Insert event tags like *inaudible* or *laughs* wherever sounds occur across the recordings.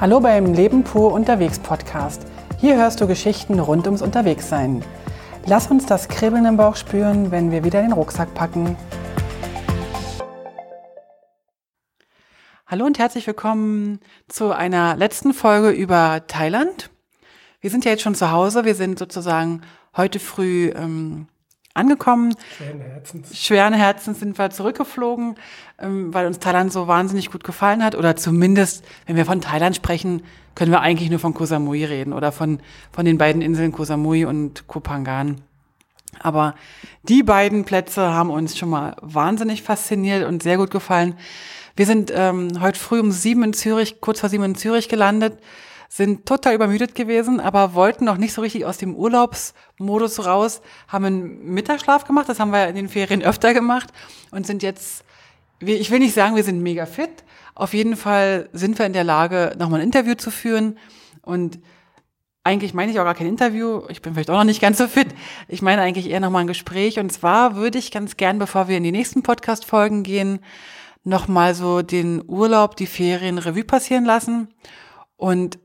Hallo beim Leben pur unterwegs Podcast. Hier hörst du Geschichten rund ums Unterwegssein. Lass uns das Kribbeln im Bauch spüren, wenn wir wieder den Rucksack packen. Hallo und herzlich willkommen zu einer letzten Folge über Thailand. Wir sind ja jetzt schon zu Hause. Wir sind sozusagen heute früh ähm, angekommen. Schweren Herzens. Schweren Herzens sind wir zurückgeflogen, ähm, weil uns Thailand so wahnsinnig gut gefallen hat. Oder zumindest, wenn wir von Thailand sprechen, können wir eigentlich nur von Koh Samui reden oder von, von den beiden Inseln Koh Samui und Koh Phangan. Aber die beiden Plätze haben uns schon mal wahnsinnig fasziniert und sehr gut gefallen. Wir sind ähm, heute früh um sieben in Zürich, kurz vor sieben in Zürich gelandet sind total übermüdet gewesen, aber wollten noch nicht so richtig aus dem Urlaubsmodus raus, haben einen Mittagsschlaf gemacht, das haben wir in den Ferien öfter gemacht und sind jetzt, ich will nicht sagen, wir sind mega fit, auf jeden Fall sind wir in der Lage, nochmal ein Interview zu führen und eigentlich meine ich auch gar kein Interview, ich bin vielleicht auch noch nicht ganz so fit. Ich meine eigentlich eher nochmal ein Gespräch und zwar würde ich ganz gern, bevor wir in die nächsten Podcast-Folgen gehen, nochmal so den Urlaub, die Ferien Revue passieren lassen und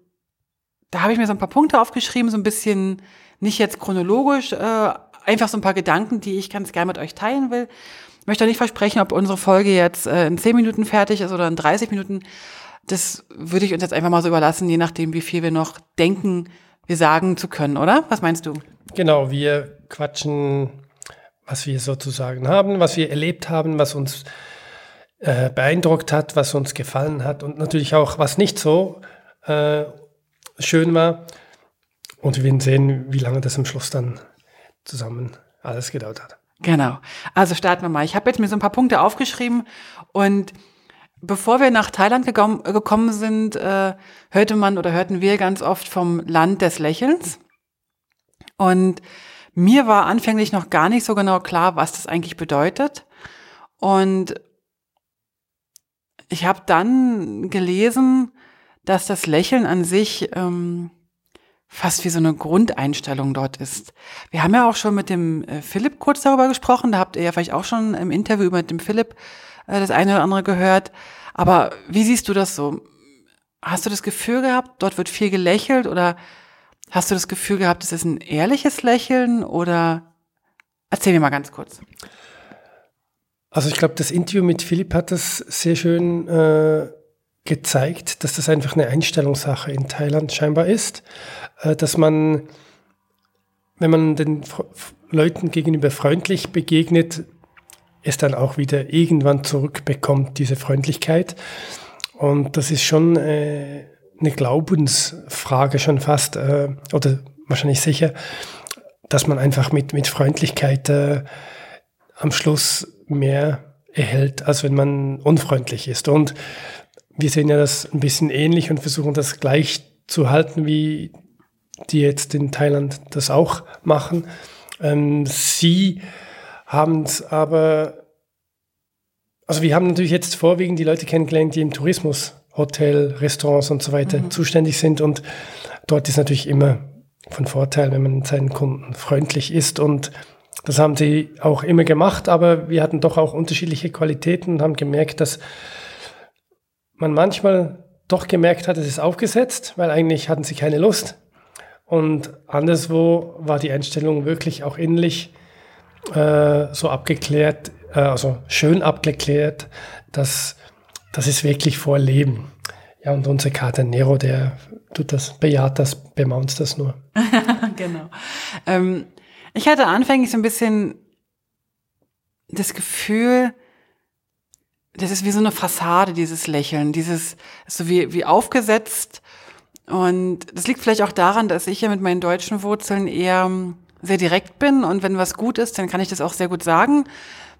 da habe ich mir so ein paar Punkte aufgeschrieben, so ein bisschen nicht jetzt chronologisch, äh, einfach so ein paar Gedanken, die ich ganz gerne mit euch teilen will. Ich möchte nicht versprechen, ob unsere Folge jetzt äh, in 10 Minuten fertig ist oder in 30 Minuten. Das würde ich uns jetzt einfach mal so überlassen, je nachdem, wie viel wir noch denken, wir sagen zu können, oder? Was meinst du? Genau, wir quatschen, was wir sozusagen haben, was wir erlebt haben, was uns äh, beeindruckt hat, was uns gefallen hat und natürlich auch, was nicht so. Äh, schön war. Und wir werden sehen, wie lange das am Schluss dann zusammen alles gedauert hat. Genau. Also starten wir mal. Ich habe jetzt mir so ein paar Punkte aufgeschrieben und bevor wir nach Thailand gekommen, gekommen sind, äh, hörte man oder hörten wir ganz oft vom Land des Lächelns. Und mir war anfänglich noch gar nicht so genau klar, was das eigentlich bedeutet. Und ich habe dann gelesen, dass das Lächeln an sich ähm, fast wie so eine Grundeinstellung dort ist. Wir haben ja auch schon mit dem äh, Philipp kurz darüber gesprochen, da habt ihr ja vielleicht auch schon im Interview mit dem Philipp äh, das eine oder andere gehört. Aber wie siehst du das so? Hast du das Gefühl gehabt, dort wird viel gelächelt oder hast du das Gefühl gehabt, es ist ein ehrliches Lächeln oder erzähl mir mal ganz kurz. Also ich glaube, das Interview mit Philipp hat das sehr schön äh, gezeigt, dass das einfach eine Einstellungssache in Thailand scheinbar ist, äh, dass man, wenn man den Leuten gegenüber freundlich begegnet, es dann auch wieder irgendwann zurückbekommt, diese Freundlichkeit. Und das ist schon äh, eine Glaubensfrage schon fast, äh, oder wahrscheinlich sicher, dass man einfach mit, mit Freundlichkeit am Schluss mehr erhält, als wenn man unfreundlich ist. Und wir sehen ja das ein bisschen ähnlich und versuchen das gleich zu halten, wie die jetzt in Thailand das auch machen. Ähm, sie haben es aber, also wir haben natürlich jetzt vorwiegend die Leute kennengelernt, die im Tourismus, Hotel, Restaurants und so weiter mhm. zuständig sind und dort ist natürlich immer von Vorteil, wenn man seinen Kunden freundlich ist und das haben sie auch immer gemacht, aber wir hatten doch auch unterschiedliche Qualitäten und haben gemerkt, dass man manchmal doch gemerkt hat, es ist aufgesetzt, weil eigentlich hatten sie keine Lust. Und anderswo war die Einstellung wirklich auch innerlich äh, so abgeklärt, äh, also schön abgeklärt, dass das ist wirklich Vorleben. Ja, und unser Kater Nero, der tut das, bejaht das, bemaunt das nur. *laughs* genau. Ähm, ich hatte anfänglich so ein bisschen das Gefühl, das ist wie so eine Fassade, dieses Lächeln, dieses, so wie, wie aufgesetzt. Und das liegt vielleicht auch daran, dass ich ja mit meinen deutschen Wurzeln eher sehr direkt bin und wenn was gut ist, dann kann ich das auch sehr gut sagen.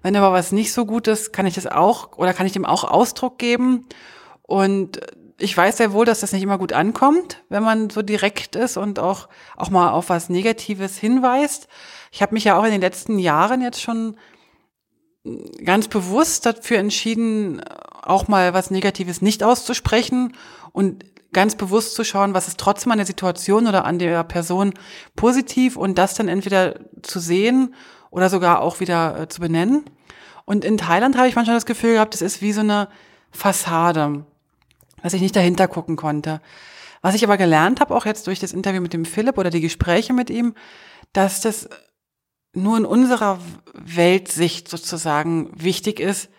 Wenn aber was nicht so gut ist, kann ich das auch oder kann ich dem auch Ausdruck geben. Und ich weiß sehr wohl, dass das nicht immer gut ankommt, wenn man so direkt ist und auch, auch mal auf was Negatives hinweist. Ich habe mich ja auch in den letzten Jahren jetzt schon ganz bewusst dafür entschieden, auch mal was Negatives nicht auszusprechen und ganz bewusst zu schauen, was ist trotzdem an der Situation oder an der Person positiv und das dann entweder zu sehen oder sogar auch wieder äh, zu benennen. Und in Thailand habe ich manchmal das Gefühl gehabt, es ist wie so eine Fassade. dass ich nicht dahinter gucken konnte. Was ich aber gelernt habe, auch jetzt durch das Interview mit dem Philipp oder die Gespräche mit ihm, dass das nur in unserer Weltsicht sozusagen wichtig ist,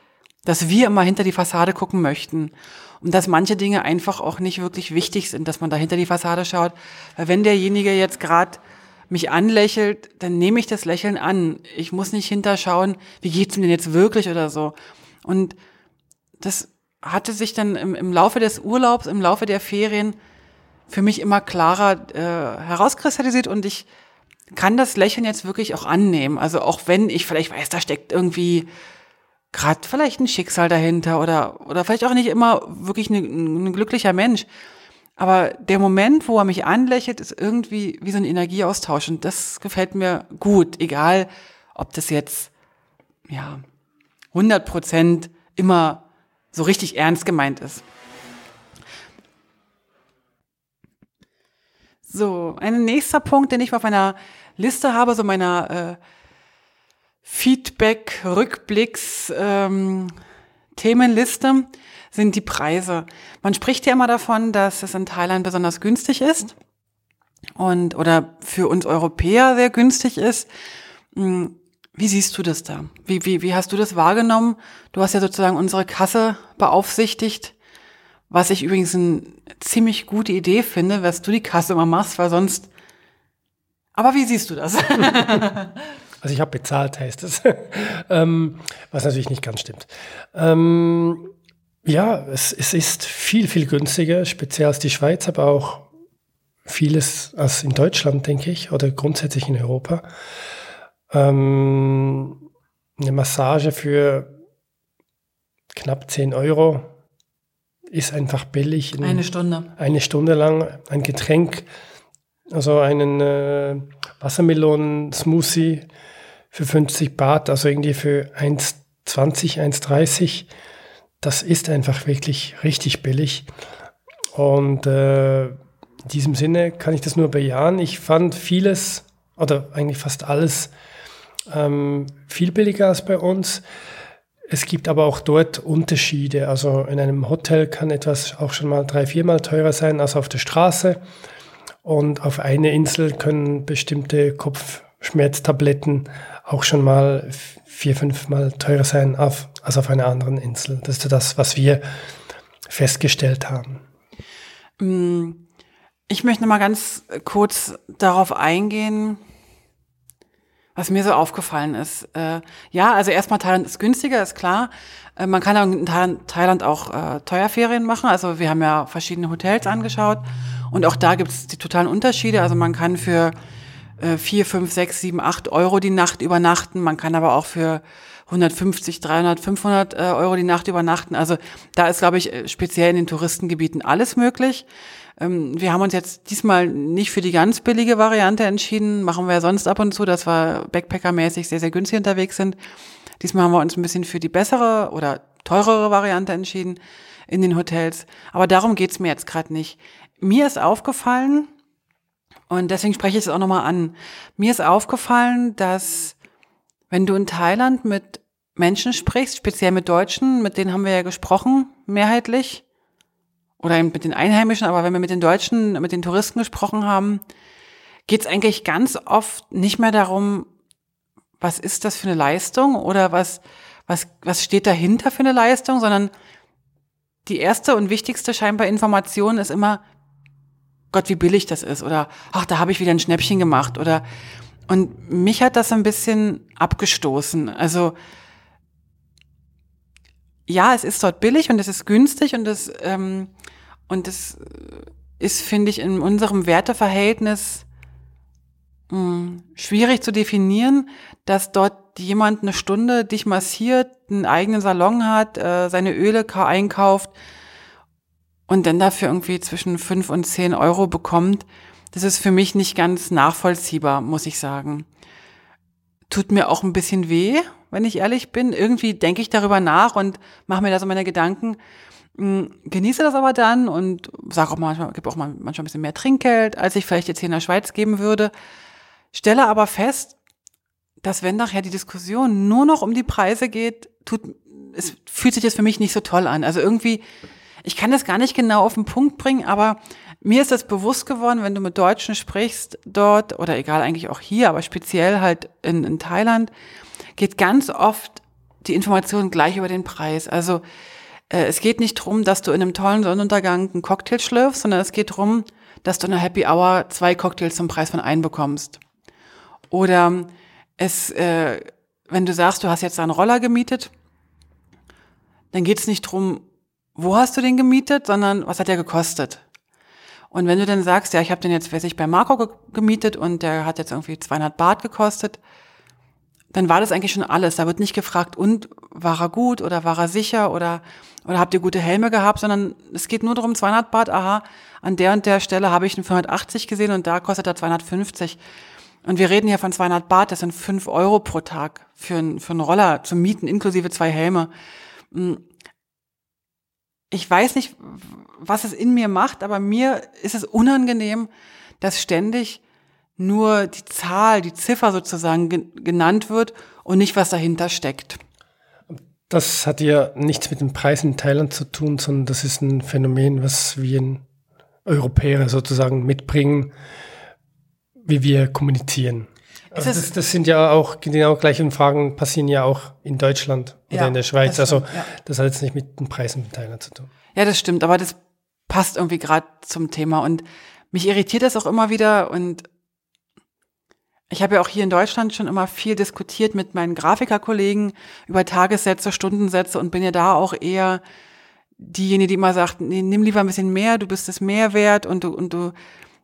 dass wir immer hinter die Fassade gucken möchten und dass manche Dinge einfach auch nicht wirklich wichtig sind, dass man da hinter die Fassade schaut. Weil wenn derjenige jetzt gerade mich anlächelt, dann nehme ich das Lächeln an. Ich muss nicht hinterschauen, wie geht's mir denn jetzt wirklich oder so. Und das hatte sich dann im, im Laufe des Urlaubs, im Laufe der Ferien für mich immer klarer äh, herauskristallisiert und ich kann das Lächeln jetzt wirklich auch annehmen. Also auch wenn ich vielleicht weiß, da steckt irgendwie gerade vielleicht ein Schicksal dahinter oder, oder vielleicht auch nicht immer wirklich ein, ein glücklicher Mensch. Aber der Moment, wo er mich anlächelt, ist irgendwie wie so ein Energieaustausch und das gefällt mir gut, egal ob das jetzt, ja, 100 Prozent immer so richtig ernst gemeint ist. So, ein nächster Punkt, den ich auf meiner Liste habe, so meiner äh, Feedback, Rückblicks, ähm, sind die Preise. Man spricht ja immer davon, dass es in Thailand besonders günstig ist und oder für uns Europäer sehr günstig ist. Hm, wie siehst du das da? Wie, wie, wie hast du das wahrgenommen? Du hast ja sozusagen unsere Kasse beaufsichtigt, was ich übrigens eine ziemlich gute Idee finde, was du die Kasse immer machst, weil sonst. Aber wie siehst du das? *laughs* also ich habe bezahlt, heißt es. *laughs* ähm, was natürlich nicht ganz stimmt. Ähm, ja, es, es ist viel, viel günstiger, speziell als die Schweiz, aber auch vieles als in Deutschland, denke ich, oder grundsätzlich in Europa. Ähm, eine Massage für knapp 10 Euro ist einfach billig. In, eine Stunde. Eine Stunde lang ein Getränk, also einen äh, Wassermelonen-Smoothie für 50 Baht, also irgendwie für 1,20, 1,30. Das ist einfach wirklich richtig billig. Und äh, in diesem Sinne kann ich das nur bejahen. Ich fand vieles oder eigentlich fast alles ähm, viel billiger als bei uns. Es gibt aber auch dort Unterschiede. Also in einem Hotel kann etwas auch schon mal drei, viermal teurer sein als auf der Straße. Und auf einer Insel können bestimmte Kopfschmerztabletten auch schon mal vier, fünfmal teurer sein als auf einer anderen Insel. Das ist das, was wir festgestellt haben. Mm, ich möchte mal ganz kurz darauf eingehen, was mir so aufgefallen ist. Äh, ja, also erstmal Thailand ist günstiger, ist klar. Äh, man kann in Thailand auch äh, Teuerferien machen. Also wir haben ja verschiedene Hotels angeschaut und auch da gibt es die totalen Unterschiede. Also man kann für äh, 4, 5, 6, 7, 8 Euro die Nacht übernachten. Man kann aber auch für 150, 300, 500 äh, Euro die Nacht übernachten. Also da ist, glaube ich, äh, speziell in den Touristengebieten alles möglich. Ähm, wir haben uns jetzt diesmal nicht für die ganz billige Variante entschieden. Machen wir ja sonst ab und zu, dass wir Backpacker-mäßig sehr, sehr günstig unterwegs sind. Diesmal haben wir uns ein bisschen für die bessere oder teurere Variante entschieden in den Hotels. Aber darum geht's mir jetzt gerade nicht. Mir ist aufgefallen, und deswegen spreche ich es auch nochmal an, mir ist aufgefallen, dass wenn du in Thailand mit Menschen sprichst, speziell mit Deutschen, mit denen haben wir ja gesprochen, mehrheitlich, oder mit den Einheimischen, aber wenn wir mit den Deutschen, mit den Touristen gesprochen haben, geht es eigentlich ganz oft nicht mehr darum, was ist das für eine Leistung oder was, was, was steht dahinter für eine Leistung, sondern die erste und wichtigste scheinbar Information ist immer, Gott, wie billig das ist oder ach, da habe ich wieder ein Schnäppchen gemacht oder und mich hat das ein bisschen abgestoßen. Also ja, es ist dort billig und es ist günstig und es ähm, und es ist, finde ich, in unserem Werteverhältnis mh, hm, schwierig zu definieren, dass dort jemand eine Stunde dich massiert, einen eigenen Salon hat, äh, seine Öle einkauft und dann dafür irgendwie zwischen fünf und zehn Euro bekommt. Das ist für mich nicht ganz nachvollziehbar, muss ich sagen. Tut mir auch ein bisschen weh, wenn ich ehrlich bin. Irgendwie denke ich darüber nach und mache mir da so meine Gedanken. Hm, genieße das aber dann und sage auch manchmal, gebe auch mal manchmal ein bisschen mehr Trinkgeld, als ich vielleicht jetzt hier in der Schweiz geben würde. Stelle aber fest, dass wenn nachher die Diskussion nur noch um die Preise geht, tut, es fühlt sich das für mich nicht so toll an. Also irgendwie, ich kann das gar nicht genau auf den Punkt bringen, aber mir ist das bewusst geworden, wenn du mit Deutschen sprichst dort oder egal eigentlich auch hier, aber speziell halt in, in Thailand, geht ganz oft die Information gleich über den Preis. Also äh, es geht nicht drum, dass du in einem tollen Sonnenuntergang einen Cocktail schlürfst, sondern es geht drum, dass du in einer Happy Hour zwei Cocktails zum Preis von einem bekommst. Oder es, äh, wenn du sagst, du hast jetzt einen Roller gemietet, dann geht es nicht drum, wo hast du den gemietet, sondern was hat der gekostet. Und wenn du dann sagst, ja, ich habe den jetzt, weiß ich, bei Marco ge gemietet und der hat jetzt irgendwie 200 Baht gekostet, dann war das eigentlich schon alles. Da wird nicht gefragt, und war er gut oder war er sicher oder, oder habt ihr gute Helme gehabt, sondern es geht nur darum, 200 Baht, aha, an der und der Stelle habe ich einen 580 gesehen und da kostet er 250. Und wir reden hier von 200 Baht, das sind 5 Euro pro Tag für, ein, für einen Roller zu mieten, inklusive zwei Helme. Ich weiß nicht, was es in mir macht, aber mir ist es unangenehm, dass ständig nur die Zahl, die Ziffer sozusagen genannt wird und nicht, was dahinter steckt. Das hat ja nichts mit den Preisen in Thailand zu tun, sondern das ist ein Phänomen, was wir Europäer sozusagen mitbringen, wie wir kommunizieren. Also das, das, sind ja auch genau gleiche Fragen passieren ja auch in Deutschland oder ja, in der Schweiz. Das also ja. das hat jetzt nicht mit den Preisen in Thailand zu tun. Ja, das stimmt, aber das passt irgendwie gerade zum Thema und mich irritiert das auch immer wieder und ich habe ja auch hier in Deutschland schon immer viel diskutiert mit meinen Grafikerkollegen über Tagessätze, Stundensätze und bin ja da auch eher diejenige, die immer sagt, nee, nimm lieber ein bisschen mehr, du bist es mehr wert und du, und du,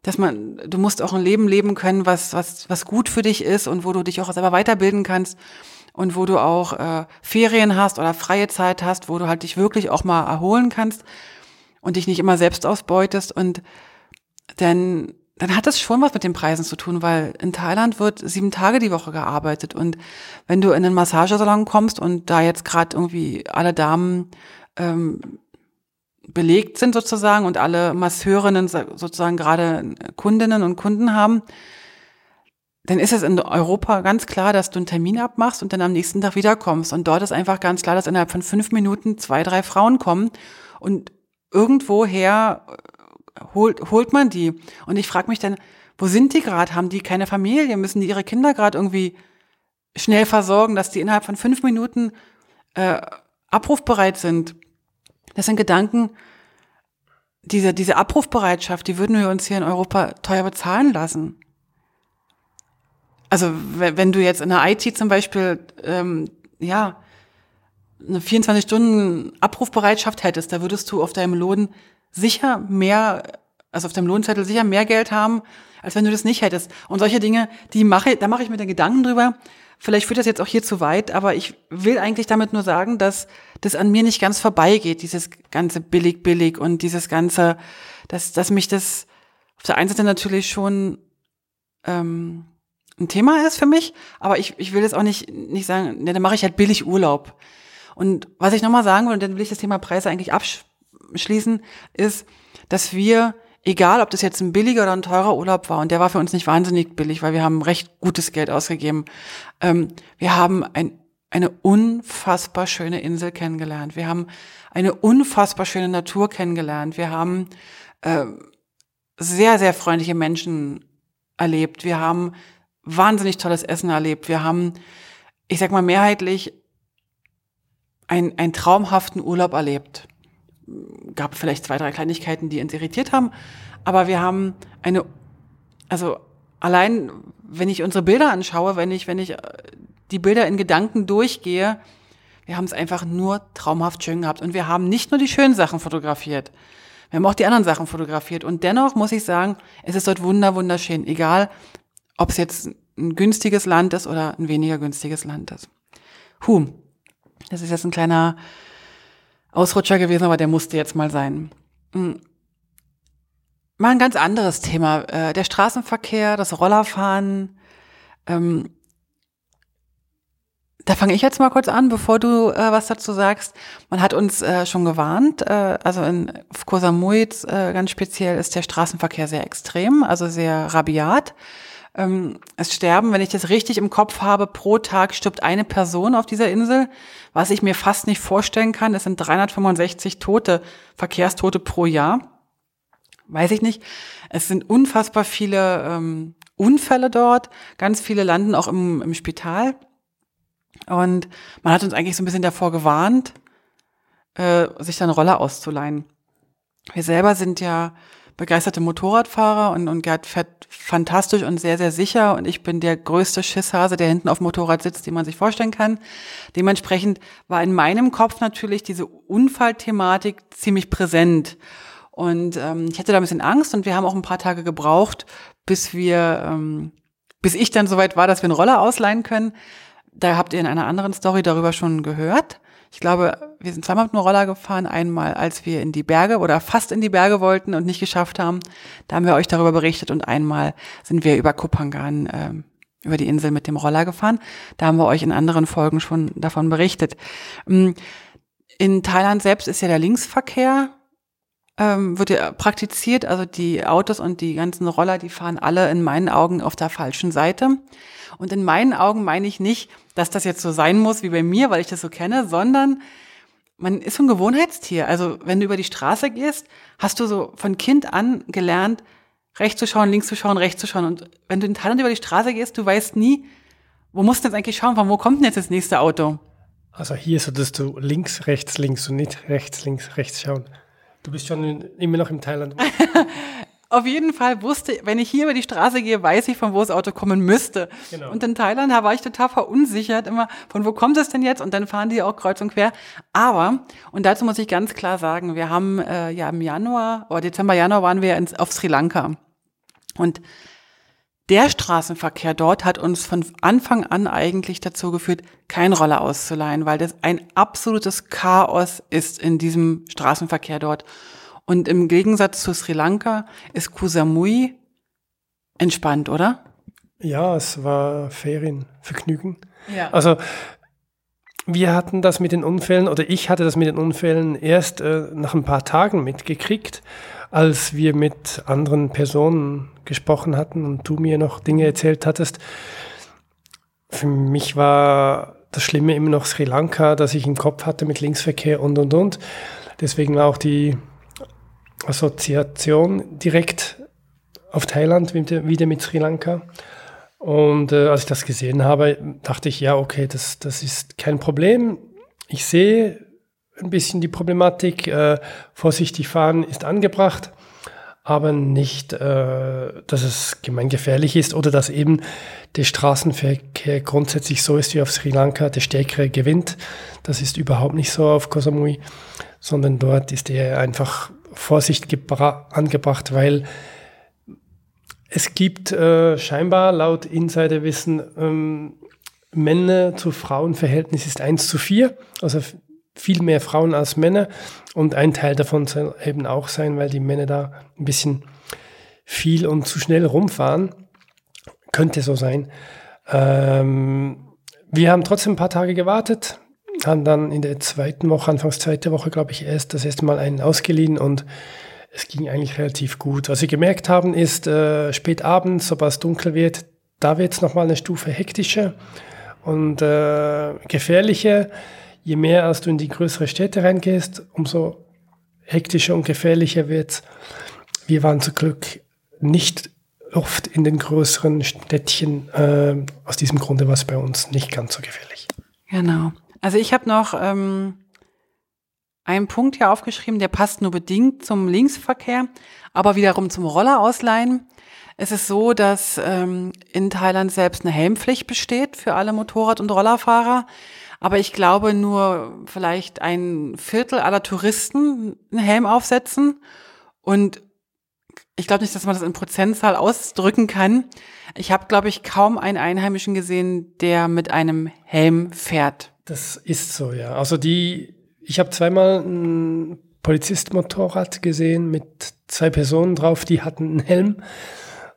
dass man, du musst auch ein Leben leben können, was, was, was gut für dich ist und wo du dich auch selber weiterbilden kannst und wo du auch äh, Ferien hast oder freie Zeit hast, wo du halt dich wirklich auch mal erholen kannst und dich nicht immer selbst ausbeutest. Und dann dann hat das schon was mit den Preisen zu tun, weil in Thailand wird sieben Tage die Woche gearbeitet. Und wenn du in einen Massagesalon kommst und da jetzt gerade irgendwie alle Damen ähm, belegt sind sozusagen und alle Masseurinnen sozusagen gerade Kundinnen und Kunden haben, dann ist es in Europa ganz klar, dass du einen Termin abmachst und dann am nächsten Tag wiederkommst. Und dort ist einfach ganz klar, dass innerhalb von fünf Minuten zwei, drei Frauen kommen und irgendwoher holt, holt man die. Und ich frage mich dann, wo sind die gerade? Haben die keine Familie? Müssen die ihre Kinder gerade irgendwie schnell versorgen, dass die innerhalb von fünf Minuten äh, abrufbereit sind? Das sind Gedanken, diese, diese Abrufbereitschaft, die würden wir uns hier in Europa teuer bezahlen lassen. Also wenn du jetzt in der IT zum Beispiel, ähm, ja, eine 24 Stunden Abrufbereitschaft hättest, da würdest du auf deinem Lohn sicher mehr, also auf deinem Lohnzettel sicher mehr Geld haben, als wenn du das nicht hättest. Und solche Dinge, die mache, da mache ich mir den Gedanken drüber. Vielleicht führt das jetzt auch hier zu weit, aber ich will eigentlich damit nur sagen, dass das an mir nicht ganz vorbeigeht, dieses ganze billig, billig und dieses ganze, dass, dass mich das auf der einen Seite natürlich schon ähm, ein Thema ist für mich, aber ich, ich will das auch nicht, nicht sagen, ne, dann mache ich halt billig Urlaub. Und was ich nochmal sagen will, und dann will ich das Thema Preise eigentlich absch schließen, ist, dass wir, egal ob das jetzt ein billiger oder ein teurer Urlaub war, und der war für uns nicht wahnsinnig billig, weil wir haben recht gutes Geld ausgegeben, ähm, wir haben ein, eine unfassbar schöne Insel kennengelernt. Wir haben eine unfassbar schöne Natur kennengelernt. Wir haben äh, sehr, sehr freundliche Menschen erlebt. Wir haben wahnsinnig tolles Essen erlebt. Wir haben, ich sag mal, mehrheitlich ein, einen traumhaften Urlaub erlebt gab vielleicht zwei, drei Kleinigkeiten, die uns irritiert haben. Aber wir haben eine, also allein, wenn ich unsere Bilder anschaue, wenn ich, wenn ich äh, die Bilder in Gedanken durchgehe, wir haben es einfach nur traumhaft schön gehabt. Und wir haben nicht nur die schönen Sachen fotografiert. Wir haben auch die anderen Sachen fotografiert. Und dennoch muss ich sagen, es ist dort wunder, wunderschön. Egal, ob es jetzt ein günstiges Land ist oder ein weniger günstiges Land ist. Huh. Das ist jetzt ein kleiner Ausrutscher gewesen, aber der musste jetzt mal sein. Hm. Mal ein ganz anderes Thema. Äh, der Straßenverkehr, das Rollerfahren. Ähm, da fange ich jetzt mal kurz an, bevor du äh, was dazu sagst. Man hat uns äh, schon gewarnt, äh, also in Koh Samui äh, ganz speziell ist der Straßenverkehr sehr extrem, also sehr rabiat. Ähm, es sterben, wenn ich das richtig im Kopf habe, pro Tag stirbt eine Person auf dieser Insel, was ich mir fast nicht vorstellen kann. Es sind 365 Tote, Verkehrstote pro Jahr. Weiß ich nicht. Es sind unfassbar viele ähm, Unfälle dort. Ganz viele landen auch im, im Spital. Und man hat uns eigentlich so ein bisschen davor gewarnt, äh, sich dann Roller auszuleihen. Wir selber sind ja begeisterte Motorradfahrer und, und Gerd fährt fantastisch und sehr, sehr sicher und ich bin der größte Schisshase, der hinten auf dem Motorrad sitzt, den man sich vorstellen kann. Dementsprechend war in meinem Kopf natürlich diese Unfallthematik ziemlich präsent. Und ähm, ich hatte da ein bisschen Angst und wir haben auch ein paar Tage gebraucht, bis wir, ähm, bis ich dann soweit war, dass wir einen Roller ausleihen können. Da habt ihr in einer anderen Story darüber schon gehört. Ich glaube, wir sind zweimal mit einem Roller gefahren. Einmal, als wir in die Berge oder fast in die Berge wollten und nicht geschafft haben. Da haben wir euch darüber berichtet. Und einmal sind wir über Kupangan, äh, über die Insel mit dem Roller gefahren. Da haben wir euch in anderen Folgen schon davon berichtet. Ähm, in Thailand selbst ist ja der Linksverkehr ähm, wird ja praktiziert. Also die Autos und die ganzen Roller, die fahren alle in meinen Augen auf der falschen Seite. Und in meinen Augen meine ich nicht, dass das jetzt so sein muss wie bei mir, weil ich das so kenne, sondern man ist so ein Gewohnheitstier. Also wenn du über die Straße gehst, hast du so von Kind an gelernt, rechts zu schauen, links zu schauen, rechts zu schauen. Und wenn du in Thailand über die Straße gehst, du weißt nie, wo musst du jetzt eigentlich schauen, von wo kommt denn jetzt das nächste Auto? Also hier solltest du links, rechts, links und nicht rechts, links, rechts schauen. Du bist schon in, immer noch im Thailand. *laughs* Auf jeden Fall wusste, wenn ich hier über die Straße gehe, weiß ich, von wo das Auto kommen müsste. Genau. Und in Thailand, war ich total verunsichert, immer, von wo kommt es denn jetzt? Und dann fahren die auch kreuz und quer. Aber, und dazu muss ich ganz klar sagen, wir haben äh, ja im Januar, oder Dezember, Januar waren wir ins, auf Sri Lanka. Und der Straßenverkehr dort hat uns von Anfang an eigentlich dazu geführt, kein Roller auszuleihen, weil das ein absolutes Chaos ist in diesem Straßenverkehr dort. Und im Gegensatz zu Sri Lanka ist Kusamui entspannt, oder? Ja, es war Ferienvergnügen. Ja. Also wir hatten das mit den Unfällen, oder ich hatte das mit den Unfällen erst äh, nach ein paar Tagen mitgekriegt, als wir mit anderen Personen gesprochen hatten und du mir noch Dinge erzählt hattest. Für mich war das Schlimme immer noch Sri Lanka, dass ich im Kopf hatte mit Linksverkehr und und und. Deswegen war auch die Assoziation direkt auf Thailand wieder mit Sri Lanka. Und äh, als ich das gesehen habe, dachte ich, ja, okay, das, das ist kein Problem. Ich sehe ein bisschen die Problematik. Äh, vorsichtig fahren ist angebracht, aber nicht, äh, dass es gemeingefährlich ist oder dass eben der Straßenverkehr grundsätzlich so ist wie auf Sri Lanka, der Stärkere gewinnt. Das ist überhaupt nicht so auf Koh Samui, sondern dort ist er einfach Vorsicht angebracht, weil es gibt äh, scheinbar laut Insiderwissen ähm, Männer zu Frauenverhältnis ist 1 zu 4, also viel mehr Frauen als Männer. Und ein Teil davon soll eben auch sein, weil die Männer da ein bisschen viel und zu schnell rumfahren. Könnte so sein. Ähm, wir haben trotzdem ein paar Tage gewartet, haben dann in der zweiten Woche, anfangs zweite Woche, glaube ich, erst das erste Mal einen ausgeliehen und es ging eigentlich relativ gut. Was wir gemerkt haben, ist äh, spät abends, sobald es dunkel wird, da wird es nochmal eine Stufe hektischer und äh, gefährlicher. Je mehr als du in die größere Städte reingehst, umso hektischer und gefährlicher wird's. Wir waren zum Glück nicht oft in den größeren Städtchen. Äh, aus diesem Grunde war es bei uns nicht ganz so gefährlich. Genau. Also ich habe noch ähm, einen Punkt hier aufgeschrieben, der passt nur bedingt zum Linksverkehr, aber wiederum zum Roller ausleihen. Es ist so, dass ähm, in Thailand selbst eine Helmpflicht besteht für alle Motorrad- und Rollerfahrer. Aber ich glaube, nur vielleicht ein Viertel aller Touristen einen Helm aufsetzen. Und ich glaube nicht, dass man das in Prozentzahl ausdrücken kann. Ich habe, glaube ich, kaum einen Einheimischen gesehen, der mit einem Helm fährt. Das ist so, ja. Also die ich habe zweimal ein Polizistmotorrad gesehen mit zwei Personen drauf, die hatten einen Helm.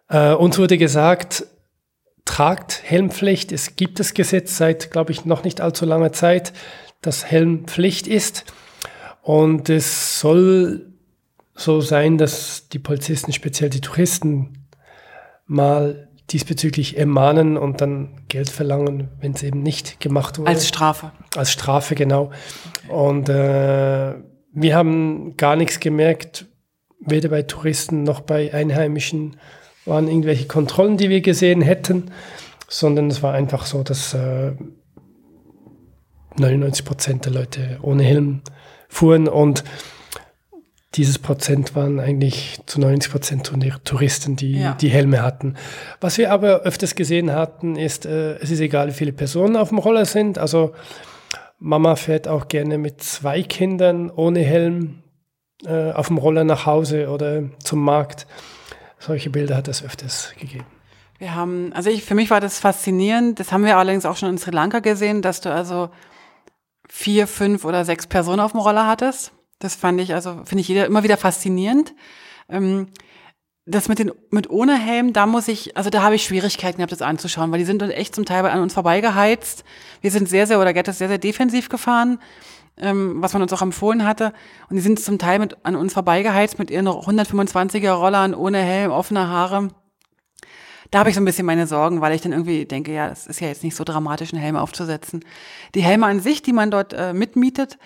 Äh, uns wurde gesagt, tragt Helmpflicht. Es gibt das Gesetz seit, glaube ich, noch nicht allzu langer Zeit, dass Helmpflicht ist. Und es soll so sein, dass die Polizisten, speziell die Touristen, mal diesbezüglich ermahnen und dann Geld verlangen, wenn es eben nicht gemacht wurde. Als Strafe. Als Strafe, genau. Und äh, wir haben gar nichts gemerkt, weder bei Touristen noch bei Einheimischen waren irgendwelche Kontrollen, die wir gesehen hätten, sondern es war einfach so, dass äh, 99 Prozent der Leute ohne Helm fuhren und dieses Prozent waren eigentlich zu 90 Prozent Touristen, die ja. die Helme hatten. Was wir aber öfters gesehen hatten, ist, äh, es ist egal, wie viele Personen auf dem Roller sind. Also Mama fährt auch gerne mit zwei Kindern ohne Helm äh, auf dem Roller nach Hause oder zum Markt. Solche Bilder hat es öfters gegeben. Wir haben, also ich, für mich war das faszinierend. Das haben wir allerdings auch schon in Sri Lanka gesehen, dass du also vier, fünf oder sechs Personen auf dem Roller hattest. Das fand ich, also finde ich jeder immer wieder faszinierend. Ähm, das mit den mit ohne Helm, da muss ich, also da habe ich Schwierigkeiten gehabt, das anzuschauen, weil die sind echt zum Teil an uns vorbeigeheizt. Wir sind sehr, sehr, oder Gerd ist sehr, sehr defensiv gefahren, ähm, was man uns auch empfohlen hatte. Und die sind zum Teil mit, an uns vorbeigeheizt mit ihren 125er Rollern ohne Helm, offene Haare. Da habe ich so ein bisschen meine Sorgen, weil ich dann irgendwie denke, ja, das ist ja jetzt nicht so dramatisch, einen Helm aufzusetzen. Die Helme an sich, die man dort äh, mitmietet,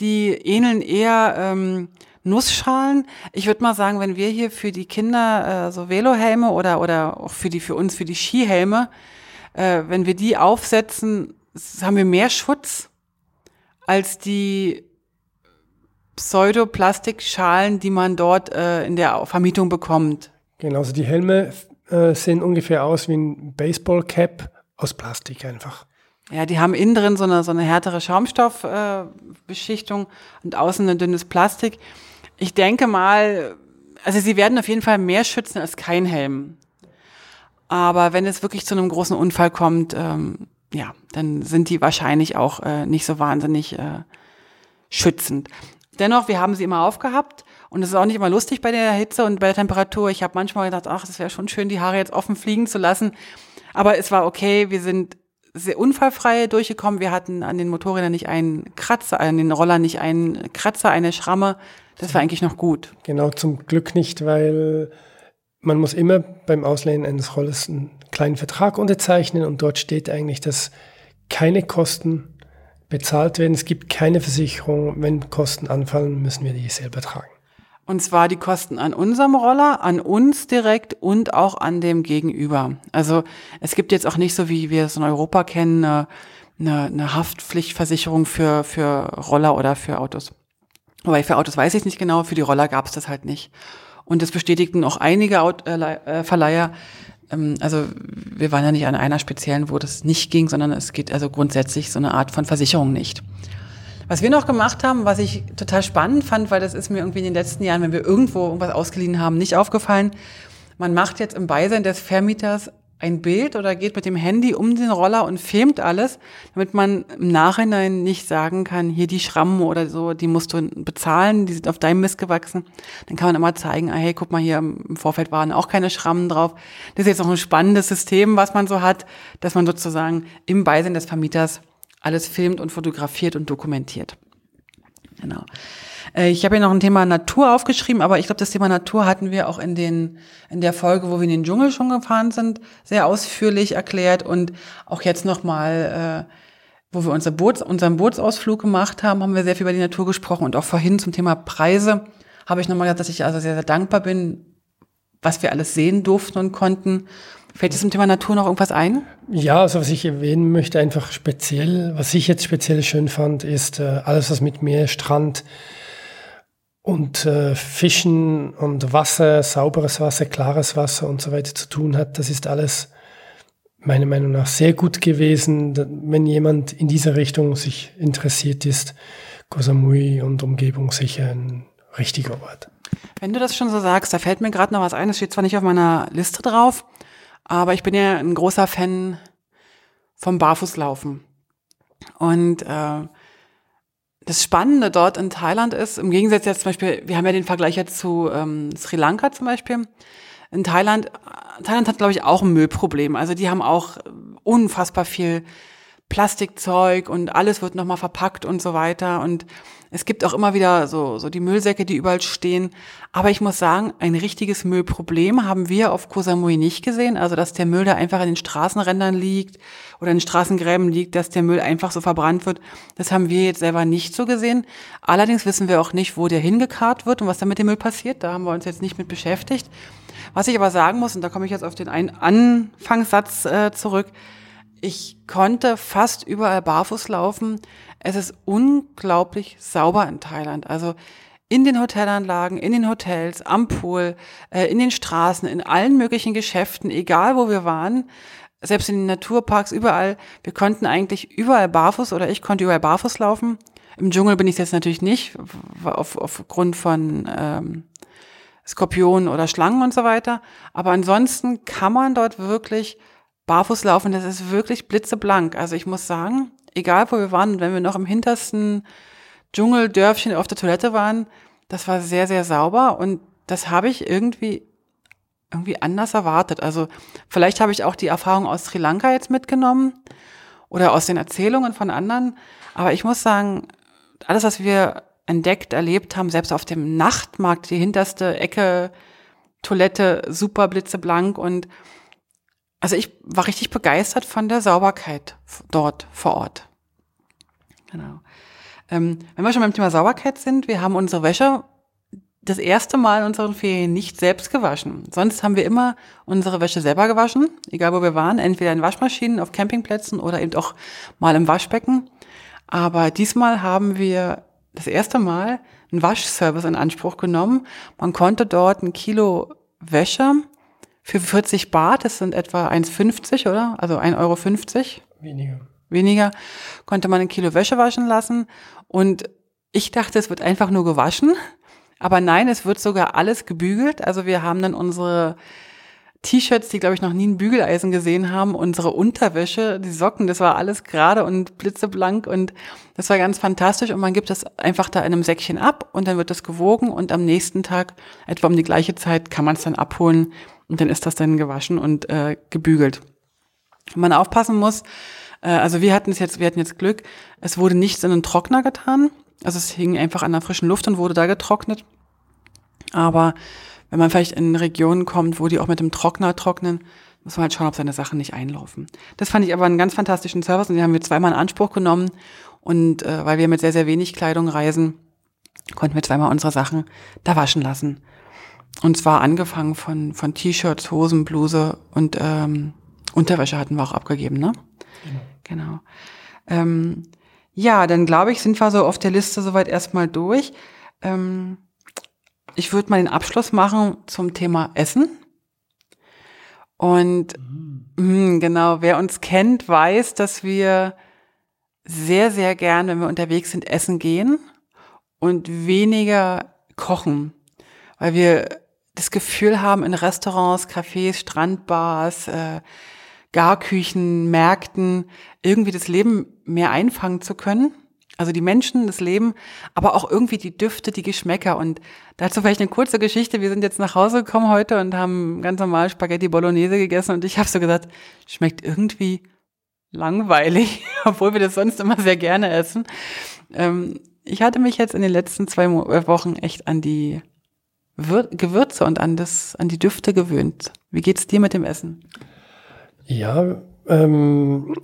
die ähneln eher ähm, Nussschalen. Ich würde mal sagen, wenn wir hier für die Kinder äh, so Velohelme oder, oder auch für die, für uns, für die Skihelme, äh, wenn wir die aufsetzen, haben wir mehr Schutz als die Pseudoplastikschalen, die man dort äh, in der Vermietung bekommt. Genau, also die Helme äh, sehen ungefähr aus wie ein Baseballcap aus Plastik einfach. Ja, die haben innen drin so eine, so eine härtere Schaumstoffbeschichtung äh, und außen ein dünnes Plastik. Ich denke mal, also sie werden auf jeden Fall mehr schützen als kein Helm. Aber wenn es wirklich zu einem großen Unfall kommt, ähm, ja, dann sind die wahrscheinlich auch äh, nicht so wahnsinnig äh, schützend. Dennoch, wir haben sie immer aufgehabt und es ist auch nicht immer lustig bei der Hitze und bei der Temperatur. Ich habe manchmal gedacht, ach, es wäre schon schön, die Haare jetzt offen fliegen zu lassen. Aber es war okay, wir sind sehr unfallfrei durchgekommen. Wir hatten an den Motorrädern nicht einen Kratzer, an den Rollern nicht einen Kratzer, eine Schramme. Das war eigentlich noch gut. Genau, zum Glück nicht, weil man muss immer beim Auslehnen eines Rollers einen kleinen Vertrag unterzeichnen und dort steht eigentlich, dass keine Kosten bezahlt werden. Es gibt keine Versicherung. Wenn Kosten anfallen, müssen wir die selber tragen. Und zwar die Kosten an unserem Roller, an uns direkt und auch an dem Gegenüber. Also es gibt jetzt auch nicht so, wie wir es in Europa kennen, eine, eine, Haftpflichtversicherung für, für Roller oder für Autos. Wobei für Autos weiß ich nicht genau, für die Roller gab es das halt nicht. Und das bestätigten auch einige äh, äh, Verleiher. Ähm, also wir waren ja nicht an einer speziellen, wo das nicht ging, sondern es geht also grundsätzlich so eine Art von Versicherung nicht. Was wir noch gemacht haben, was ich total spannend fand, weil das ist mir irgendwie in den letzten Jahren, wenn wir irgendwo irgendwas ausgeliehen haben, nicht aufgefallen. Man macht jetzt im Beisein des Vermieters ein Bild oder geht mit dem Handy um den Roller und filmt alles, damit man im Nachhinein nicht sagen kann, hier die Schrammen oder so, die musst du bezahlen, die sind auf deinem Mist gewachsen. Dann kann man immer zeigen, ah, hey, guck mal hier, im Vorfeld waren auch keine Schrammen drauf. Das ist jetzt auch ein spannendes System, was man so hat, dass man sozusagen im Beisein des Vermieters alles filmt und fotografiert und dokumentiert. Genau. Äh, ich habe hier noch ein Thema Natur aufgeschrieben, aber ich glaube, das Thema Natur hatten wir auch in, den, in der Folge, wo wir in den Dschungel schon gefahren sind, sehr ausführlich erklärt und auch jetzt nochmal, äh, wo wir unser Boot, unseren Bootsausflug gemacht haben, haben wir sehr viel über die Natur gesprochen und auch vorhin zum Thema Preise habe ich nochmal gesagt, dass ich also sehr, sehr dankbar bin, was wir alles sehen durften und konnten Fällt dir zum Thema Natur noch irgendwas ein? Ja, also was ich erwähnen möchte, einfach speziell, was ich jetzt speziell schön fand, ist äh, alles, was mit Meer, Strand und äh, Fischen und Wasser, sauberes Wasser, klares Wasser und so weiter zu tun hat. Das ist alles meiner Meinung nach sehr gut gewesen. Wenn jemand in dieser Richtung sich interessiert ist, Koh Samui und Umgebung sicher ein richtiger Ort. Wenn du das schon so sagst, da fällt mir gerade noch was ein, das steht zwar nicht auf meiner Liste drauf, aber ich bin ja ein großer Fan vom Barfußlaufen. Und äh, das Spannende dort in Thailand ist, im Gegensatz jetzt zum Beispiel, wir haben ja den Vergleich jetzt zu ähm, Sri Lanka zum Beispiel. In Thailand, Thailand hat, glaube ich, auch ein Müllproblem. Also die haben auch unfassbar viel Plastikzeug und alles wird nochmal verpackt und so weiter. Und es gibt auch immer wieder so, so die Müllsäcke, die überall stehen. Aber ich muss sagen, ein richtiges Müllproblem haben wir auf Koh Samui nicht gesehen. Also, dass der Müll da einfach in den Straßenrändern liegt oder in Straßengräben liegt, dass der Müll einfach so verbrannt wird. Das haben wir jetzt selber nicht so gesehen. Allerdings wissen wir auch nicht, wo der hingekarrt wird und was da mit dem Müll passiert. Da haben wir uns jetzt nicht mit beschäftigt. Was ich aber sagen muss, und da komme ich jetzt auf den einen Anfangssatz äh, zurück, ich konnte fast überall barfuß laufen. Es ist unglaublich sauber in Thailand. Also in den Hotelanlagen, in den Hotels, am Pool, äh, in den Straßen, in allen möglichen Geschäften, egal wo wir waren, selbst in den Naturparks, überall. Wir konnten eigentlich überall barfuß oder ich konnte überall barfuß laufen. Im Dschungel bin ich jetzt natürlich nicht, auf, aufgrund von ähm, Skorpionen oder Schlangen und so weiter. Aber ansonsten kann man dort wirklich barfuß laufen. Das ist wirklich blitzeblank. Also ich muss sagen, egal wo wir waren, wenn wir noch im hintersten Dschungeldörfchen auf der Toilette waren, das war sehr, sehr sauber und das habe ich irgendwie irgendwie anders erwartet. Also vielleicht habe ich auch die Erfahrung aus Sri Lanka jetzt mitgenommen oder aus den Erzählungen von anderen. Aber ich muss sagen, alles, was wir entdeckt, erlebt haben, selbst auf dem Nachtmarkt, die hinterste Ecke, Toilette, super blitzeblank und also ich war richtig begeistert von der Sauberkeit dort vor Ort. Genau. Ähm, wenn wir schon beim Thema Sauberkeit sind, wir haben unsere Wäsche das erste Mal in unseren Ferien nicht selbst gewaschen. Sonst haben wir immer unsere Wäsche selber gewaschen, egal wo wir waren, entweder in Waschmaschinen, auf Campingplätzen oder eben auch mal im Waschbecken. Aber diesmal haben wir das erste Mal einen Waschservice in Anspruch genommen. Man konnte dort ein Kilo Wäsche für 40 Baht, das sind etwa 1,50, oder? Also 1,50 Euro. Weniger. Weniger. Konnte man ein Kilo Wäsche waschen lassen. Und ich dachte, es wird einfach nur gewaschen. Aber nein, es wird sogar alles gebügelt. Also wir haben dann unsere T-Shirts, die, glaube ich, noch nie ein Bügeleisen gesehen haben, unsere Unterwäsche, die Socken, das war alles gerade und blitzeblank und das war ganz fantastisch und man gibt das einfach da in einem Säckchen ab und dann wird das gewogen und am nächsten Tag, etwa um die gleiche Zeit, kann man es dann abholen und dann ist das dann gewaschen und äh, gebügelt. Wenn man aufpassen muss, äh, also wir hatten es jetzt, wir hatten jetzt Glück, es wurde nichts in einen Trockner getan. Also es hing einfach an der frischen Luft und wurde da getrocknet. Aber wenn man vielleicht in Regionen kommt, wo die auch mit dem Trockner trocknen, muss man halt schauen, ob seine Sachen nicht einlaufen. Das fand ich aber einen ganz fantastischen Service und den haben wir zweimal in Anspruch genommen. Und äh, weil wir mit sehr, sehr wenig Kleidung reisen, konnten wir zweimal unsere Sachen da waschen lassen. Und zwar angefangen von, von T-Shirts, Hosen, Bluse und ähm, Unterwäsche hatten wir auch abgegeben, ne? Genau. genau. Ähm, ja, dann glaube ich, sind wir so auf der Liste soweit erstmal durch. Ähm, ich würde mal den Abschluss machen zum Thema Essen. Und mhm. mh, genau, wer uns kennt, weiß, dass wir sehr, sehr gern, wenn wir unterwegs sind, essen gehen und weniger kochen. Weil wir das Gefühl haben, in Restaurants, Cafés, Strandbars, äh, Garküchen, Märkten irgendwie das Leben mehr einfangen zu können. Also die Menschen, das Leben, aber auch irgendwie die Düfte, die Geschmäcker. Und dazu vielleicht eine kurze Geschichte. Wir sind jetzt nach Hause gekommen heute und haben ganz normal Spaghetti Bolognese gegessen und ich habe so gesagt, schmeckt irgendwie langweilig, *laughs* obwohl wir das sonst immer sehr gerne essen. Ähm, ich hatte mich jetzt in den letzten zwei Wochen echt an die Gewürze und an, das, an die Düfte gewöhnt. Wie geht's dir mit dem Essen? Ja, ähm,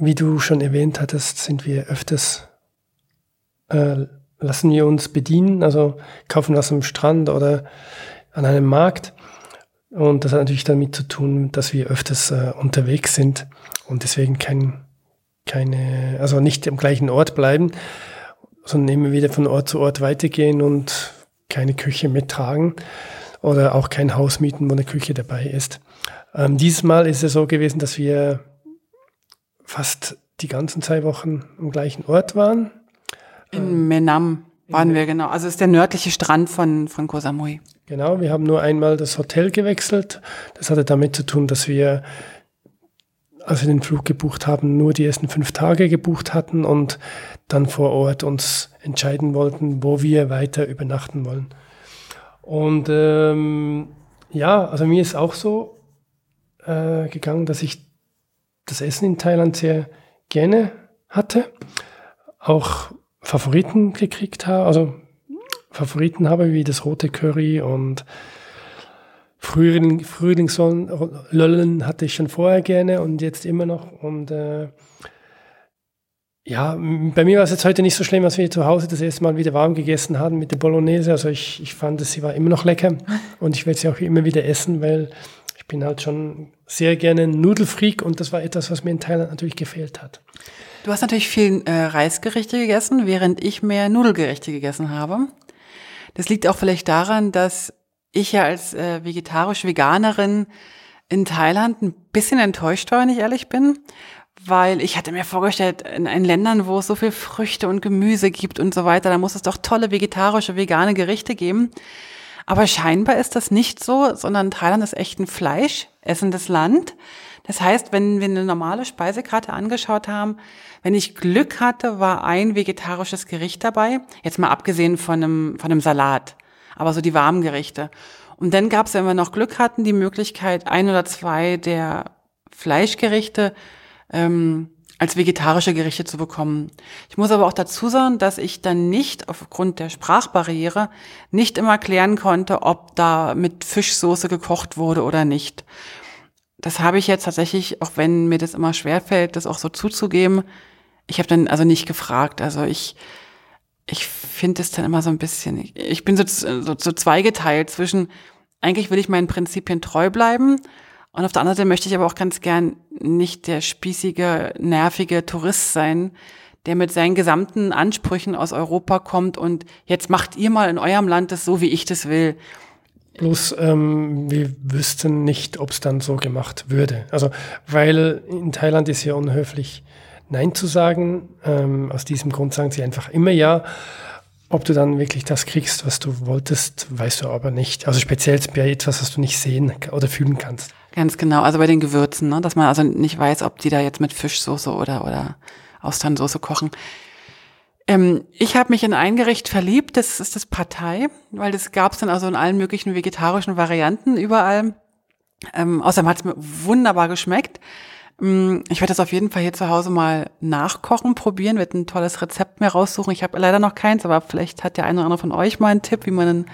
wie du schon erwähnt hattest, sind wir öfters, äh, lassen wir uns bedienen, also kaufen was am Strand oder an einem Markt. Und das hat natürlich damit zu tun, dass wir öfters äh, unterwegs sind und deswegen kein, keine, also nicht am gleichen Ort bleiben, sondern immer wieder von Ort zu Ort weitergehen und keine Küche mittragen oder auch kein Haus mieten, wo eine Küche dabei ist. Ähm, diesmal ist es so gewesen, dass wir fast die ganzen zwei Wochen am gleichen Ort waren. In ähm, Menam waren wir, genau. Also es ist der nördliche Strand von, von Koh Samui. Genau, wir haben nur einmal das Hotel gewechselt. Das hatte damit zu tun, dass wir, als wir den Flug gebucht haben, nur die ersten fünf Tage gebucht hatten und dann vor Ort uns entscheiden wollten, wo wir weiter übernachten wollen. Und ähm, ja, also mir ist auch so äh, gegangen, dass ich das Essen in Thailand sehr gerne hatte, auch Favoriten gekriegt habe, also Favoriten habe, wie das rote Curry und Frühling, Frühlingslollen hatte ich schon vorher gerne und jetzt immer noch. Und äh, ja, bei mir war es jetzt heute nicht so schlimm, als wir zu Hause das erste Mal wieder warm gegessen haben mit der Bolognese. Also ich, ich fand, sie war immer noch lecker *laughs* und ich werde sie auch immer wieder essen, weil bin halt schon sehr gerne Nudelfreak und das war etwas, was mir in Thailand natürlich gefehlt hat. Du hast natürlich viel äh, Reisgerichte gegessen, während ich mehr Nudelgerichte gegessen habe. Das liegt auch vielleicht daran, dass ich ja als äh, vegetarisch-veganerin in Thailand ein bisschen enttäuscht war, wenn ich ehrlich bin, weil ich hatte mir vorgestellt, in, in Ländern, wo es so viel Früchte und Gemüse gibt und so weiter, da muss es doch tolle vegetarische, vegane Gerichte geben. Aber scheinbar ist das nicht so, sondern Thailand ist echt ein fleischessendes Land. Das heißt, wenn wir eine normale Speisekarte angeschaut haben, wenn ich Glück hatte, war ein vegetarisches Gericht dabei. Jetzt mal abgesehen von einem, von einem Salat. Aber so die warmen Gerichte. Und dann gab es, wenn wir noch Glück hatten, die Möglichkeit, ein oder zwei der Fleischgerichte ähm, als vegetarische Gerichte zu bekommen. Ich muss aber auch dazu sagen, dass ich dann nicht aufgrund der Sprachbarriere nicht immer klären konnte, ob da mit Fischsoße gekocht wurde oder nicht. Das habe ich jetzt tatsächlich, auch wenn mir das immer schwerfällt, das auch so zuzugeben. Ich habe dann also nicht gefragt. Also ich, ich finde es dann immer so ein bisschen, ich bin so, so, so zweigeteilt zwischen, eigentlich will ich meinen Prinzipien treu bleiben und auf der anderen Seite möchte ich aber auch ganz gern nicht der spießige, nervige Tourist sein, der mit seinen gesamten Ansprüchen aus Europa kommt und jetzt macht ihr mal in eurem Land das so, wie ich das will. Bloß ähm, wir wüssten nicht, ob es dann so gemacht würde. Also, weil in Thailand ist ja unhöflich, Nein zu sagen. Ähm, aus diesem Grund sagen sie einfach immer Ja. Ob du dann wirklich das kriegst, was du wolltest, weißt du aber nicht. Also speziell bei etwas, was du nicht sehen oder fühlen kannst. Ganz genau, also bei den Gewürzen, ne? dass man also nicht weiß, ob die da jetzt mit Fischsoße oder, oder Austernsoße kochen. Ähm, ich habe mich in ein Gericht verliebt, das ist das Partei, weil das gab es dann also in allen möglichen vegetarischen Varianten überall. Ähm, außerdem hat es mir wunderbar geschmeckt. Ähm, ich werde das auf jeden Fall hier zu Hause mal nachkochen, probieren, werde ein tolles Rezept mir raussuchen. Ich habe leider noch keins, aber vielleicht hat der eine oder andere von euch mal einen Tipp, wie man ein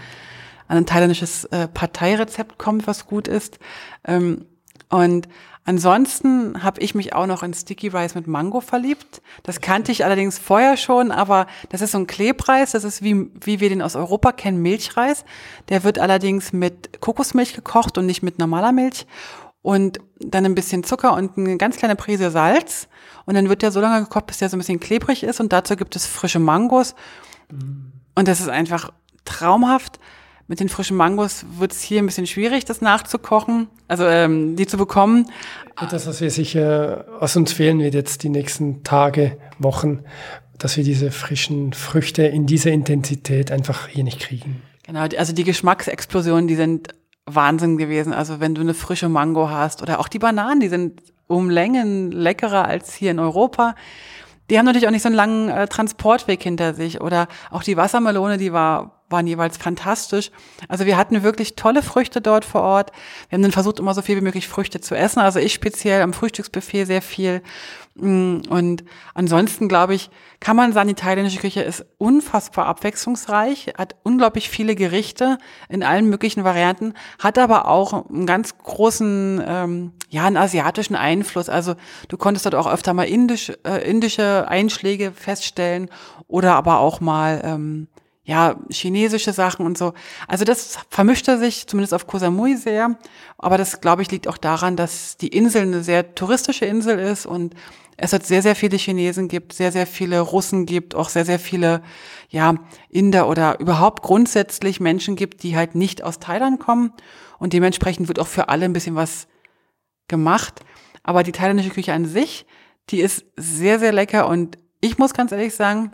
an ein thailändisches äh, Parteirezept kommt, was gut ist. Ähm, und ansonsten habe ich mich auch noch in Sticky Rice mit Mango verliebt. Das kannte ich allerdings vorher schon, aber das ist so ein Klebreis. Das ist wie, wie wir den aus Europa kennen, Milchreis. Der wird allerdings mit Kokosmilch gekocht und nicht mit normaler Milch. Und dann ein bisschen Zucker und eine ganz kleine Prise Salz. Und dann wird der so lange gekocht, bis der so ein bisschen klebrig ist. Und dazu gibt es frische Mangos. Und das ist einfach traumhaft. Mit den frischen Mangos wird es hier ein bisschen schwierig, das nachzukochen, also ähm, die zu bekommen. Das, was wir sicher, was uns fehlen wird jetzt die nächsten Tage, Wochen, dass wir diese frischen Früchte in dieser Intensität einfach hier nicht kriegen. Genau, also die Geschmacksexplosionen, die sind Wahnsinn gewesen. Also wenn du eine frische Mango hast oder auch die Bananen, die sind um Längen leckerer als hier in Europa. Die haben natürlich auch nicht so einen langen äh, Transportweg hinter sich. Oder auch die Wassermelone, die war waren jeweils fantastisch. Also wir hatten wirklich tolle Früchte dort vor Ort. Wir haben dann versucht, immer so viel wie möglich Früchte zu essen. Also ich speziell am Frühstücksbuffet sehr viel. Mm, und ansonsten, glaube ich, kann man sagen, die thailändische Küche ist unfassbar abwechslungsreich, hat unglaublich viele Gerichte in allen möglichen Varianten, hat aber auch einen ganz großen, ähm, ja, einen asiatischen Einfluss. Also du konntest dort auch öfter mal indisch, äh, indische Einschläge feststellen oder aber auch mal ähm, ja, chinesische Sachen und so. Also das vermischte sich zumindest auf Koh Samui sehr. Aber das, glaube ich, liegt auch daran, dass die Insel eine sehr touristische Insel ist und es hat sehr, sehr viele Chinesen gibt, sehr, sehr viele Russen gibt, auch sehr, sehr viele, ja, Inder oder überhaupt grundsätzlich Menschen gibt, die halt nicht aus Thailand kommen. Und dementsprechend wird auch für alle ein bisschen was gemacht. Aber die thailändische Küche an sich, die ist sehr, sehr lecker und ich muss ganz ehrlich sagen,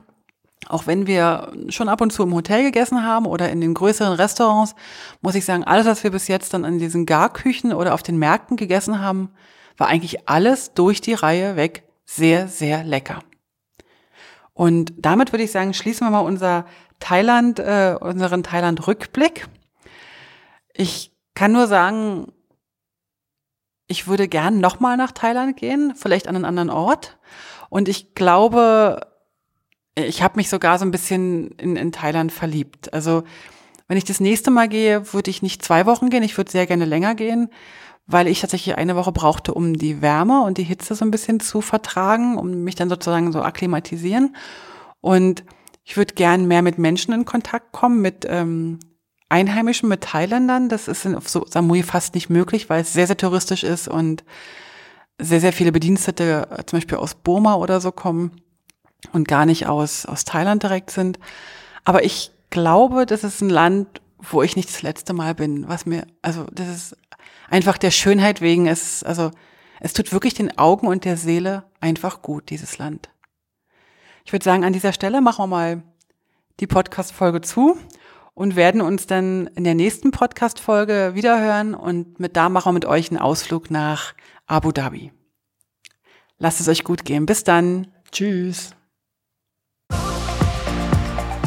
auch wenn wir schon ab und zu im Hotel gegessen haben oder in den größeren Restaurants, muss ich sagen, alles, was wir bis jetzt dann in diesen Garküchen oder auf den Märkten gegessen haben, war eigentlich alles durch die Reihe weg sehr, sehr lecker. Und damit würde ich sagen, schließen wir mal unser Thailand, äh, unseren Thailand-Rückblick. Ich kann nur sagen, ich würde gern nochmal nach Thailand gehen, vielleicht an einen anderen Ort. Und ich glaube, ich habe mich sogar so ein bisschen in, in Thailand verliebt. Also wenn ich das nächste Mal gehe, würde ich nicht zwei Wochen gehen, ich würde sehr gerne länger gehen, weil ich tatsächlich eine Woche brauchte, um die Wärme und die Hitze so ein bisschen zu vertragen, um mich dann sozusagen so akklimatisieren. Und ich würde gern mehr mit Menschen in Kontakt kommen, mit ähm, Einheimischen, mit Thailändern. Das ist in, auf so Samui fast nicht möglich, weil es sehr, sehr touristisch ist und sehr, sehr viele Bedienstete, äh, zum Beispiel aus Burma oder so kommen und gar nicht aus, aus Thailand direkt sind. Aber ich glaube, das ist ein Land, wo ich nicht das letzte Mal bin, was mir, also das ist einfach der Schönheit wegen, es, also es tut wirklich den Augen und der Seele einfach gut, dieses Land. Ich würde sagen, an dieser Stelle machen wir mal die Podcast-Folge zu und werden uns dann in der nächsten Podcast-Folge wiederhören und mit da machen wir mit euch einen Ausflug nach Abu Dhabi. Lasst es euch gut gehen. Bis dann. Tschüss.